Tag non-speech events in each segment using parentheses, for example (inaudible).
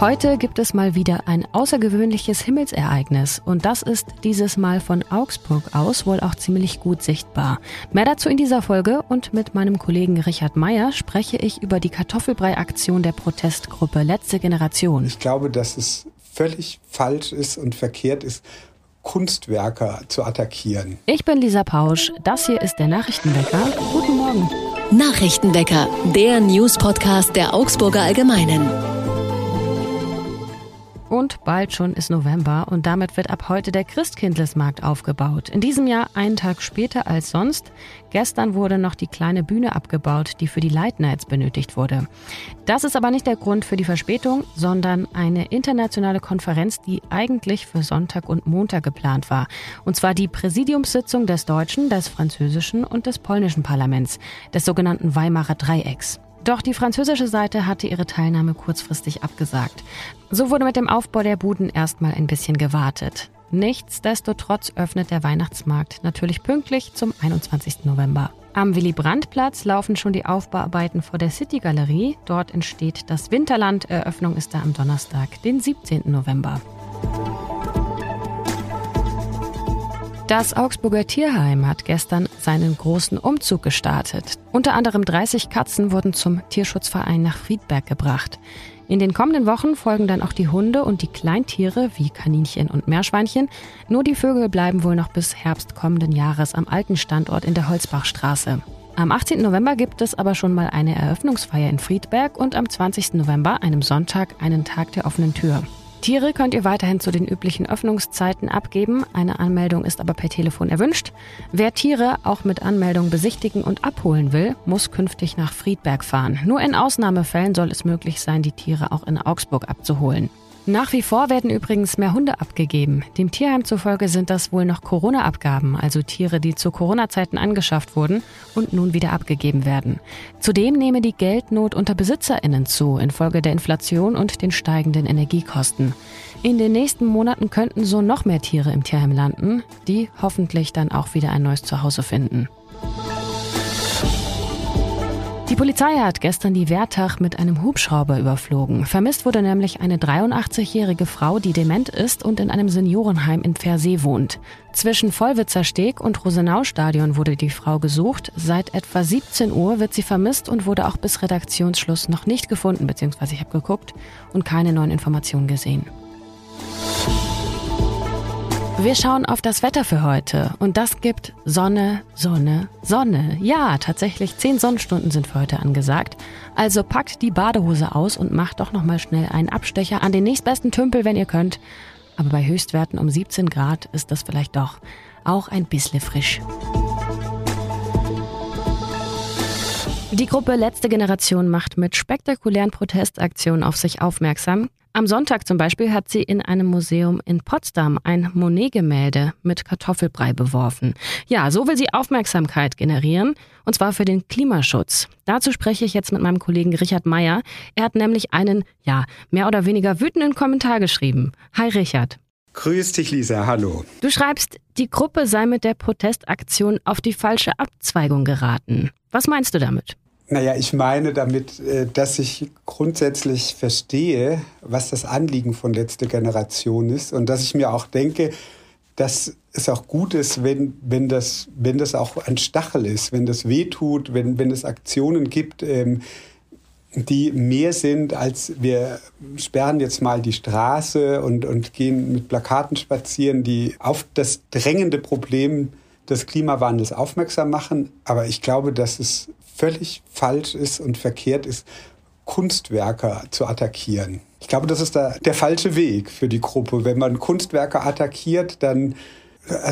Heute gibt es mal wieder ein außergewöhnliches Himmelsereignis und das ist dieses Mal von Augsburg aus wohl auch ziemlich gut sichtbar. Mehr dazu in dieser Folge und mit meinem Kollegen Richard Meyer spreche ich über die Kartoffelbrei-Aktion der Protestgruppe Letzte Generation. Ich glaube, dass es völlig falsch ist und verkehrt ist, Kunstwerke zu attackieren. Ich bin Lisa Pausch, das hier ist der Nachrichtenwecker. Guten Morgen. Nachrichtenwecker, der News-Podcast der Augsburger Allgemeinen. Und bald schon ist November und damit wird ab heute der Christkindlesmarkt aufgebaut. In diesem Jahr einen Tag später als sonst. Gestern wurde noch die kleine Bühne abgebaut, die für die Light Nights benötigt wurde. Das ist aber nicht der Grund für die Verspätung, sondern eine internationale Konferenz, die eigentlich für Sonntag und Montag geplant war. Und zwar die Präsidiumssitzung des deutschen, des französischen und des polnischen Parlaments, des sogenannten Weimarer Dreiecks. Doch die französische Seite hatte ihre Teilnahme kurzfristig abgesagt. So wurde mit dem Aufbau der Buden erstmal ein bisschen gewartet. Nichtsdestotrotz öffnet der Weihnachtsmarkt natürlich pünktlich zum 21. November. Am Willy-Brandt-Platz laufen schon die Aufbauarbeiten vor der City-Galerie. Dort entsteht das Winterland. Eröffnung ist da am Donnerstag, den 17. November. Das Augsburger Tierheim hat gestern seinen großen Umzug gestartet. Unter anderem 30 Katzen wurden zum Tierschutzverein nach Friedberg gebracht. In den kommenden Wochen folgen dann auch die Hunde und die Kleintiere wie Kaninchen und Meerschweinchen. Nur die Vögel bleiben wohl noch bis Herbst kommenden Jahres am alten Standort in der Holzbachstraße. Am 18. November gibt es aber schon mal eine Eröffnungsfeier in Friedberg und am 20. November, einem Sonntag, einen Tag der offenen Tür. Tiere könnt ihr weiterhin zu den üblichen Öffnungszeiten abgeben. Eine Anmeldung ist aber per Telefon erwünscht. Wer Tiere auch mit Anmeldung besichtigen und abholen will, muss künftig nach Friedberg fahren. Nur in Ausnahmefällen soll es möglich sein, die Tiere auch in Augsburg abzuholen. Nach wie vor werden übrigens mehr Hunde abgegeben. Dem Tierheim zufolge sind das wohl noch Corona-Abgaben, also Tiere, die zu Corona-Zeiten angeschafft wurden und nun wieder abgegeben werden. Zudem nehme die Geldnot unter BesitzerInnen zu, infolge der Inflation und den steigenden Energiekosten. In den nächsten Monaten könnten so noch mehr Tiere im Tierheim landen, die hoffentlich dann auch wieder ein neues Zuhause finden. Die Polizei hat gestern die Wertach mit einem Hubschrauber überflogen. Vermisst wurde nämlich eine 83-jährige Frau, die dement ist und in einem Seniorenheim in Pfersee wohnt. Zwischen Vollwitzer Steg und Rosenau-Stadion wurde die Frau gesucht. Seit etwa 17 Uhr wird sie vermisst und wurde auch bis Redaktionsschluss noch nicht gefunden, beziehungsweise ich habe geguckt und keine neuen Informationen gesehen. Wir schauen auf das Wetter für heute und das gibt Sonne, Sonne, Sonne. Ja, tatsächlich zehn Sonnenstunden sind für heute angesagt. Also packt die Badehose aus und macht doch noch mal schnell einen Abstecher an den nächstbesten Tümpel, wenn ihr könnt. Aber bei Höchstwerten um 17 Grad ist das vielleicht doch auch ein bisschen frisch. Die Gruppe Letzte Generation macht mit spektakulären Protestaktionen auf sich aufmerksam. Am Sonntag zum Beispiel hat sie in einem Museum in Potsdam ein Monet-Gemälde mit Kartoffelbrei beworfen. Ja, so will sie Aufmerksamkeit generieren, und zwar für den Klimaschutz. Dazu spreche ich jetzt mit meinem Kollegen Richard Meyer. Er hat nämlich einen, ja, mehr oder weniger wütenden Kommentar geschrieben. Hi Richard. Grüß dich, Lisa. Hallo. Du schreibst, die Gruppe sei mit der Protestaktion auf die falsche Abzweigung geraten. Was meinst du damit? Naja, ich meine damit, äh, dass ich grundsätzlich verstehe, was das Anliegen von letzter Generation ist und dass ich mir auch denke, dass es auch gut ist, wenn, wenn, das, wenn das auch ein Stachel ist, wenn das wehtut, wenn, wenn es Aktionen gibt, ähm, die mehr sind, als wir sperren jetzt mal die Straße und, und gehen mit Plakaten spazieren, die auf das drängende Problem des Klimawandels aufmerksam machen. Aber ich glaube, dass es völlig falsch ist und verkehrt ist, Kunstwerke zu attackieren. Ich glaube, das ist der, der falsche Weg für die Gruppe. Wenn man Kunstwerke attackiert, dann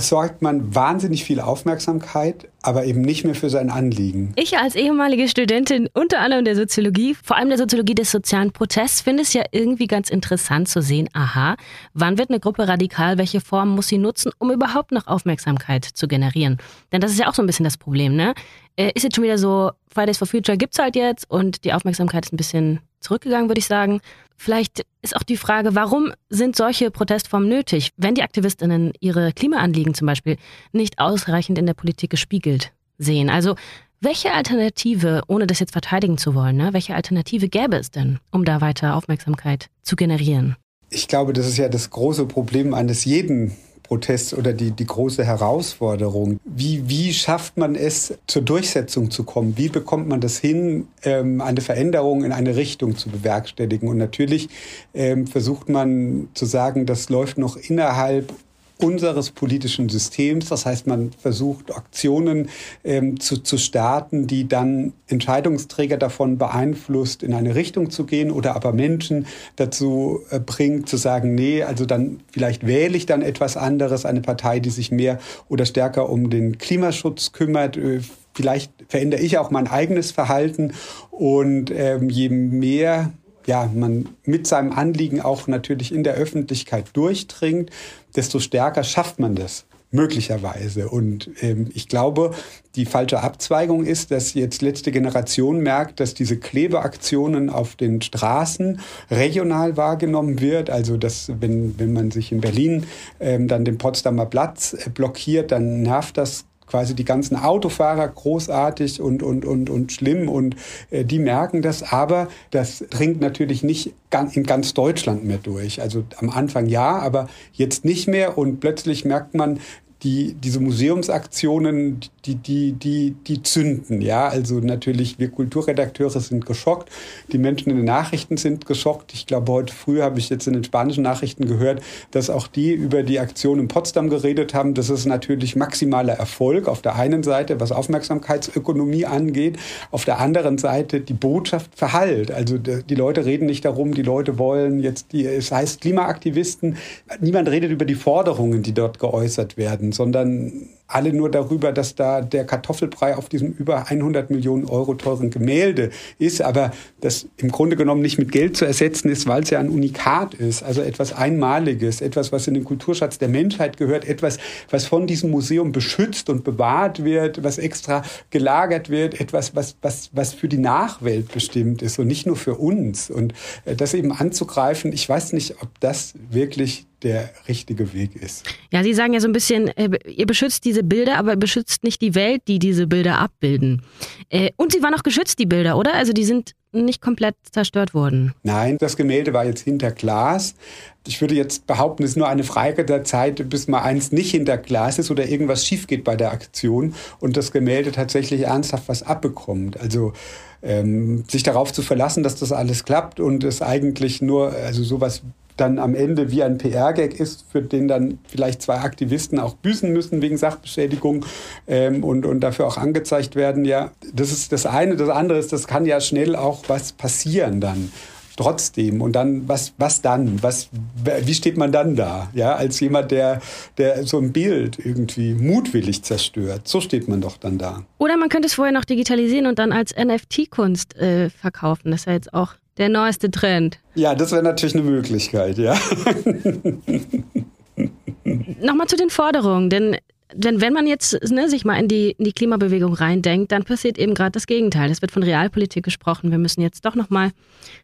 sorgt man wahnsinnig viel Aufmerksamkeit, aber eben nicht mehr für sein Anliegen. Ich als ehemalige Studentin unter anderem der Soziologie, vor allem der Soziologie des sozialen Protests, finde es ja irgendwie ganz interessant zu sehen, aha, wann wird eine Gruppe radikal, welche Form muss sie nutzen, um überhaupt noch Aufmerksamkeit zu generieren? Denn das ist ja auch so ein bisschen das Problem, ne? Äh, ist jetzt schon wieder so, Fridays for Future gibt's halt jetzt und die Aufmerksamkeit ist ein bisschen zurückgegangen, würde ich sagen. Vielleicht ist auch die Frage, warum sind solche Protestformen nötig, wenn die Aktivistinnen ihre Klimaanliegen zum Beispiel nicht ausreichend in der Politik gespiegelt sehen? Also Welche Alternative, ohne das jetzt verteidigen zu wollen, ne, welche Alternative gäbe es denn, um da weiter Aufmerksamkeit zu generieren? Ich glaube, das ist ja das große Problem eines jeden Protest oder die, die große Herausforderung. Wie, wie schafft man es, zur Durchsetzung zu kommen? Wie bekommt man das hin, ähm, eine Veränderung in eine Richtung zu bewerkstelligen? Und natürlich ähm, versucht man zu sagen, das läuft noch innerhalb unseres politischen Systems. Das heißt, man versucht Aktionen ähm, zu, zu starten, die dann Entscheidungsträger davon beeinflusst, in eine Richtung zu gehen oder aber Menschen dazu äh, bringt, zu sagen, nee, also dann vielleicht wähle ich dann etwas anderes, eine Partei, die sich mehr oder stärker um den Klimaschutz kümmert. Äh, vielleicht verändere ich auch mein eigenes Verhalten und ähm, je mehr ja, man mit seinem Anliegen auch natürlich in der Öffentlichkeit durchdringt, desto stärker schafft man das möglicherweise. Und ähm, ich glaube, die falsche Abzweigung ist, dass jetzt letzte Generation merkt, dass diese Klebeaktionen auf den Straßen regional wahrgenommen wird. Also dass wenn, wenn man sich in Berlin ähm, dann den Potsdamer Platz äh, blockiert, dann nervt das quasi die ganzen Autofahrer großartig und, und, und, und schlimm und äh, die merken das, aber das dringt natürlich nicht in ganz Deutschland mehr durch. Also am Anfang ja, aber jetzt nicht mehr und plötzlich merkt man, die, diese Museumsaktionen, die, die, die, die zünden. Ja, also natürlich, wir Kulturredakteure sind geschockt, die Menschen in den Nachrichten sind geschockt. Ich glaube, heute früh habe ich jetzt in den spanischen Nachrichten gehört, dass auch die über die Aktion in Potsdam geredet haben. Das ist natürlich maximaler Erfolg auf der einen Seite, was Aufmerksamkeitsökonomie angeht, auf der anderen Seite die Botschaft verhallt. Also die Leute reden nicht darum, die Leute wollen jetzt, die, es heißt Klimaaktivisten, niemand redet über die Forderungen, die dort geäußert werden, sondern alle nur darüber, dass da der Kartoffelbrei auf diesem über 100 Millionen Euro teuren Gemälde ist, aber das im Grunde genommen nicht mit Geld zu ersetzen ist, weil es ja ein Unikat ist, also etwas Einmaliges, etwas, was in den Kulturschatz der Menschheit gehört, etwas, was von diesem Museum beschützt und bewahrt wird, was extra gelagert wird, etwas, was, was, was für die Nachwelt bestimmt ist und nicht nur für uns. Und äh, das eben anzugreifen, ich weiß nicht, ob das wirklich der richtige Weg ist. Ja, Sie sagen ja so ein bisschen, äh, ihr beschützt diese Bilder, aber beschützt nicht die Welt, die diese Bilder abbilden. Äh, und sie waren auch geschützt, die Bilder, oder? Also die sind nicht komplett zerstört worden. Nein, das Gemälde war jetzt hinter Glas. Ich würde jetzt behaupten, es ist nur eine Frage der Zeit, bis mal eins nicht hinter Glas ist oder irgendwas schief geht bei der Aktion und das Gemälde tatsächlich ernsthaft was abbekommt. Also ähm, sich darauf zu verlassen, dass das alles klappt und es eigentlich nur, also sowas dann am Ende wie ein PR-Gag ist, für den dann vielleicht zwei Aktivisten auch büßen müssen wegen Sachbeschädigung ähm, und, und dafür auch angezeigt werden. Ja, das ist das eine. Das andere ist, das kann ja schnell auch was passieren dann trotzdem. Und dann, was, was dann? Was, wie steht man dann da? Ja, als jemand, der, der so ein Bild irgendwie mutwillig zerstört. So steht man doch dann da. Oder man könnte es vorher noch digitalisieren und dann als NFT-Kunst äh, verkaufen. Das ist ja jetzt auch der neueste Trend. Ja, das wäre natürlich eine Möglichkeit, ja. Nochmal zu den Forderungen, denn denn wenn man jetzt ne, sich mal in die, in die Klimabewegung reindenkt, dann passiert eben gerade das Gegenteil. Es wird von Realpolitik gesprochen. Wir müssen jetzt doch nochmal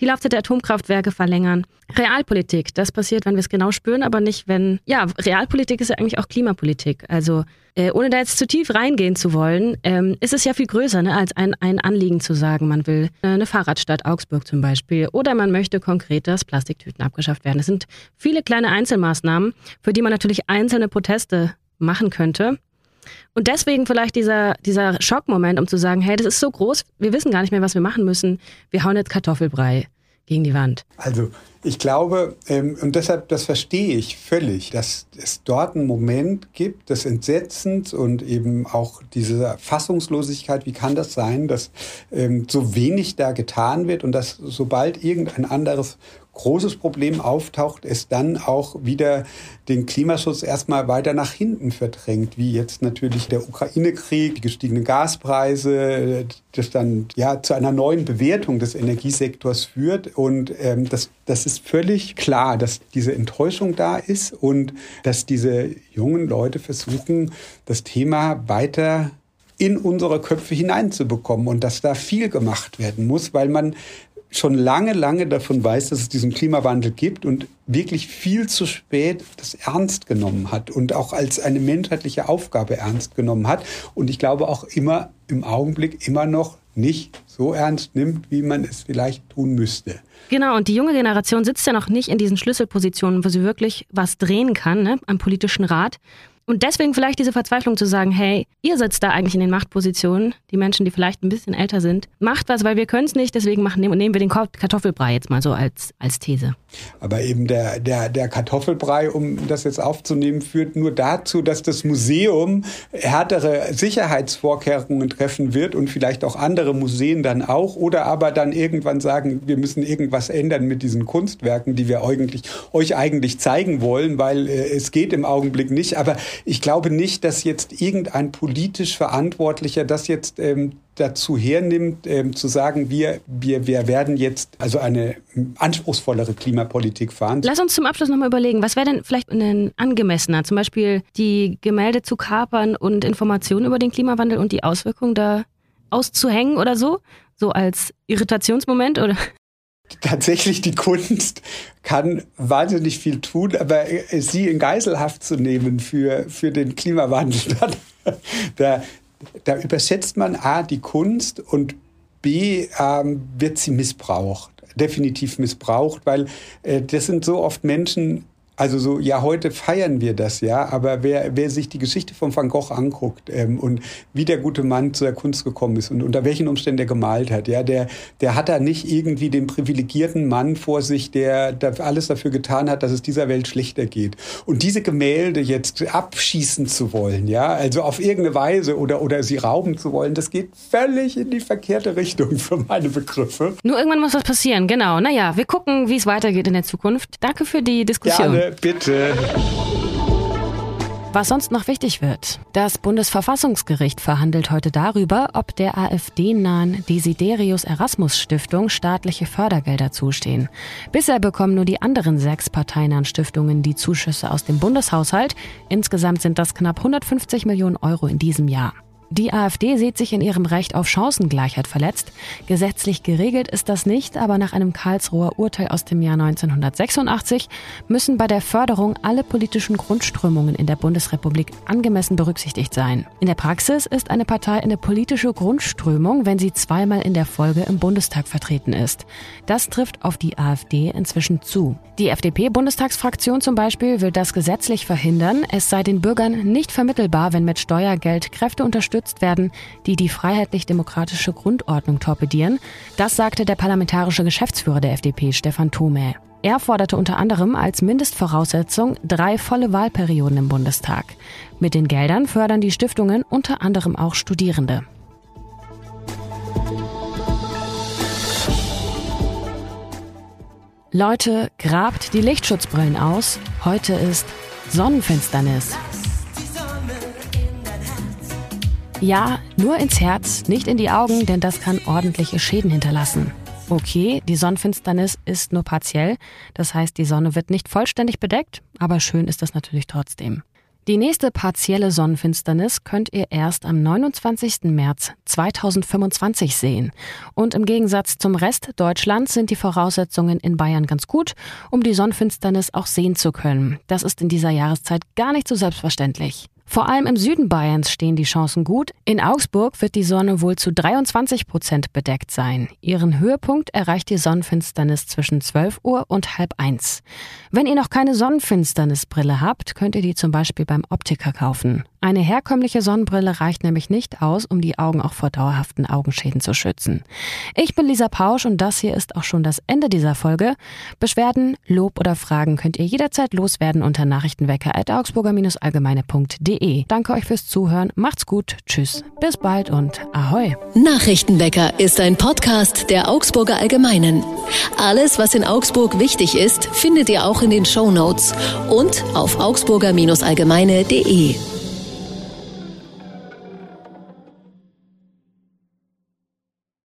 die Laufzeit der Atomkraftwerke verlängern. Realpolitik, das passiert, wenn wir es genau spüren, aber nicht, wenn. Ja, Realpolitik ist ja eigentlich auch Klimapolitik. Also, äh, ohne da jetzt zu tief reingehen zu wollen, ähm, ist es ja viel größer, ne, als ein, ein Anliegen zu sagen, man will äh, eine Fahrradstadt Augsburg zum Beispiel oder man möchte konkret, dass Plastiktüten abgeschafft werden. Es sind viele kleine Einzelmaßnahmen, für die man natürlich einzelne Proteste machen könnte. Und deswegen vielleicht dieser, dieser Schockmoment, um zu sagen, hey, das ist so groß, wir wissen gar nicht mehr, was wir machen müssen. Wir hauen jetzt Kartoffelbrei gegen die Wand. Also ich glaube, ähm, und deshalb, das verstehe ich völlig, dass es dort einen Moment gibt des Entsetzens und eben auch diese Fassungslosigkeit, wie kann das sein, dass ähm, so wenig da getan wird und dass sobald irgendein anderes großes Problem auftaucht, es dann auch wieder den Klimaschutz erstmal weiter nach hinten verdrängt, wie jetzt natürlich der Ukraine-Krieg, die gestiegenen Gaspreise, das dann ja zu einer neuen Bewertung des Energiesektors führt. Und ähm, das, das ist völlig klar, dass diese Enttäuschung da ist und dass diese jungen Leute versuchen, das Thema weiter in unsere Köpfe hineinzubekommen und dass da viel gemacht werden muss, weil man schon lange, lange davon weiß, dass es diesen Klimawandel gibt und wirklich viel zu spät das ernst genommen hat und auch als eine menschheitliche Aufgabe ernst genommen hat. Und ich glaube auch immer im Augenblick immer noch nicht so ernst nimmt, wie man es vielleicht tun müsste. Genau, und die junge Generation sitzt ja noch nicht in diesen Schlüsselpositionen, wo sie wirklich was drehen kann, ne, am politischen Rat. Und deswegen vielleicht diese Verzweiflung zu sagen, hey, ihr sitzt da eigentlich in den Machtpositionen, die Menschen, die vielleicht ein bisschen älter sind, macht was, weil wir können es nicht, deswegen machen, nehmen wir den Kartoffelbrei jetzt mal so als, als These. Aber eben der, der, der Kartoffelbrei, um das jetzt aufzunehmen, führt nur dazu, dass das Museum härtere Sicherheitsvorkehrungen treffen wird und vielleicht auch andere Museen dann auch oder aber dann irgendwann sagen, wir müssen irgendwas ändern mit diesen Kunstwerken, die wir eigentlich, euch eigentlich zeigen wollen, weil äh, es geht im Augenblick nicht. Aber ich glaube nicht, dass jetzt irgendein politisch Verantwortlicher das jetzt ähm, dazu hernimmt, ähm, zu sagen, wir, wir, wir werden jetzt also eine anspruchsvollere Klimapolitik fahren. Lass uns zum Abschluss nochmal überlegen, was wäre denn vielleicht ein angemessener, zum Beispiel die Gemälde zu kapern und Informationen über den Klimawandel und die Auswirkungen da auszuhängen oder so? So als Irritationsmoment oder? Tatsächlich die Kunst kann wahnsinnig viel tun, aber sie in Geiselhaft zu nehmen für, für den Klimawandel, (laughs) da, da übersetzt man A, die Kunst und B, ähm, wird sie missbraucht, definitiv missbraucht, weil äh, das sind so oft Menschen, also so, ja, heute feiern wir das, ja, aber wer, wer sich die Geschichte von Van Gogh anguckt ähm, und wie der gute Mann zu der Kunst gekommen ist und unter welchen Umständen er gemalt hat, ja, der, der hat da nicht irgendwie den privilegierten Mann vor sich, der, der alles dafür getan hat, dass es dieser Welt schlechter geht. Und diese Gemälde jetzt abschießen zu wollen, ja, also auf irgendeine Weise oder, oder sie rauben zu wollen, das geht völlig in die verkehrte Richtung für meine Begriffe. Nur irgendwann muss was passieren, genau. Naja, wir gucken, wie es weitergeht in der Zukunft. Danke für die Diskussion. Bitte. Was sonst noch wichtig wird. Das Bundesverfassungsgericht verhandelt heute darüber, ob der AfD-nahen Desiderius Erasmus Stiftung staatliche Fördergelder zustehen. Bisher bekommen nur die anderen sechs parteinahen Stiftungen die Zuschüsse aus dem Bundeshaushalt. Insgesamt sind das knapp 150 Millionen Euro in diesem Jahr. Die AfD sieht sich in ihrem Recht auf Chancengleichheit verletzt. Gesetzlich geregelt ist das nicht, aber nach einem Karlsruher Urteil aus dem Jahr 1986 müssen bei der Förderung alle politischen Grundströmungen in der Bundesrepublik angemessen berücksichtigt sein. In der Praxis ist eine Partei eine politische Grundströmung, wenn sie zweimal in der Folge im Bundestag vertreten ist. Das trifft auf die AfD inzwischen zu. Die FDP-Bundestagsfraktion zum Beispiel will das gesetzlich verhindern. Es sei den Bürgern nicht vermittelbar, wenn mit Steuergeld Kräfte unterstützt unterstützt werden, die die freiheitlich-demokratische Grundordnung torpedieren. Das sagte der parlamentarische Geschäftsführer der FDP, Stefan Thome. Er forderte unter anderem als Mindestvoraussetzung drei volle Wahlperioden im Bundestag. Mit den Geldern fördern die Stiftungen unter anderem auch Studierende. Leute, grabt die Lichtschutzbrillen aus. Heute ist Sonnenfinsternis. Ja, nur ins Herz, nicht in die Augen, denn das kann ordentliche Schäden hinterlassen. Okay, die Sonnenfinsternis ist nur partiell, das heißt, die Sonne wird nicht vollständig bedeckt, aber schön ist das natürlich trotzdem. Die nächste partielle Sonnenfinsternis könnt ihr erst am 29. März 2025 sehen. Und im Gegensatz zum Rest Deutschlands sind die Voraussetzungen in Bayern ganz gut, um die Sonnenfinsternis auch sehen zu können. Das ist in dieser Jahreszeit gar nicht so selbstverständlich. Vor allem im Süden Bayerns stehen die Chancen gut. In Augsburg wird die Sonne wohl zu 23 Prozent bedeckt sein. Ihren Höhepunkt erreicht die Sonnenfinsternis zwischen 12 Uhr und halb eins. Wenn ihr noch keine Sonnenfinsternisbrille habt, könnt ihr die zum Beispiel beim Optiker kaufen. Eine herkömmliche Sonnenbrille reicht nämlich nicht aus, um die Augen auch vor dauerhaften Augenschäden zu schützen. Ich bin Lisa Pausch und das hier ist auch schon das Ende dieser Folge. Beschwerden, Lob oder Fragen könnt ihr jederzeit loswerden unter nachrichtenwecker.augsburger-allgemeine.de. Danke euch fürs Zuhören, macht's gut, tschüss, bis bald und ahoi. Nachrichtenwecker ist ein Podcast der Augsburger Allgemeinen. Alles, was in Augsburg wichtig ist, findet ihr auch in den Show Notes und auf augsburger-allgemeine.de.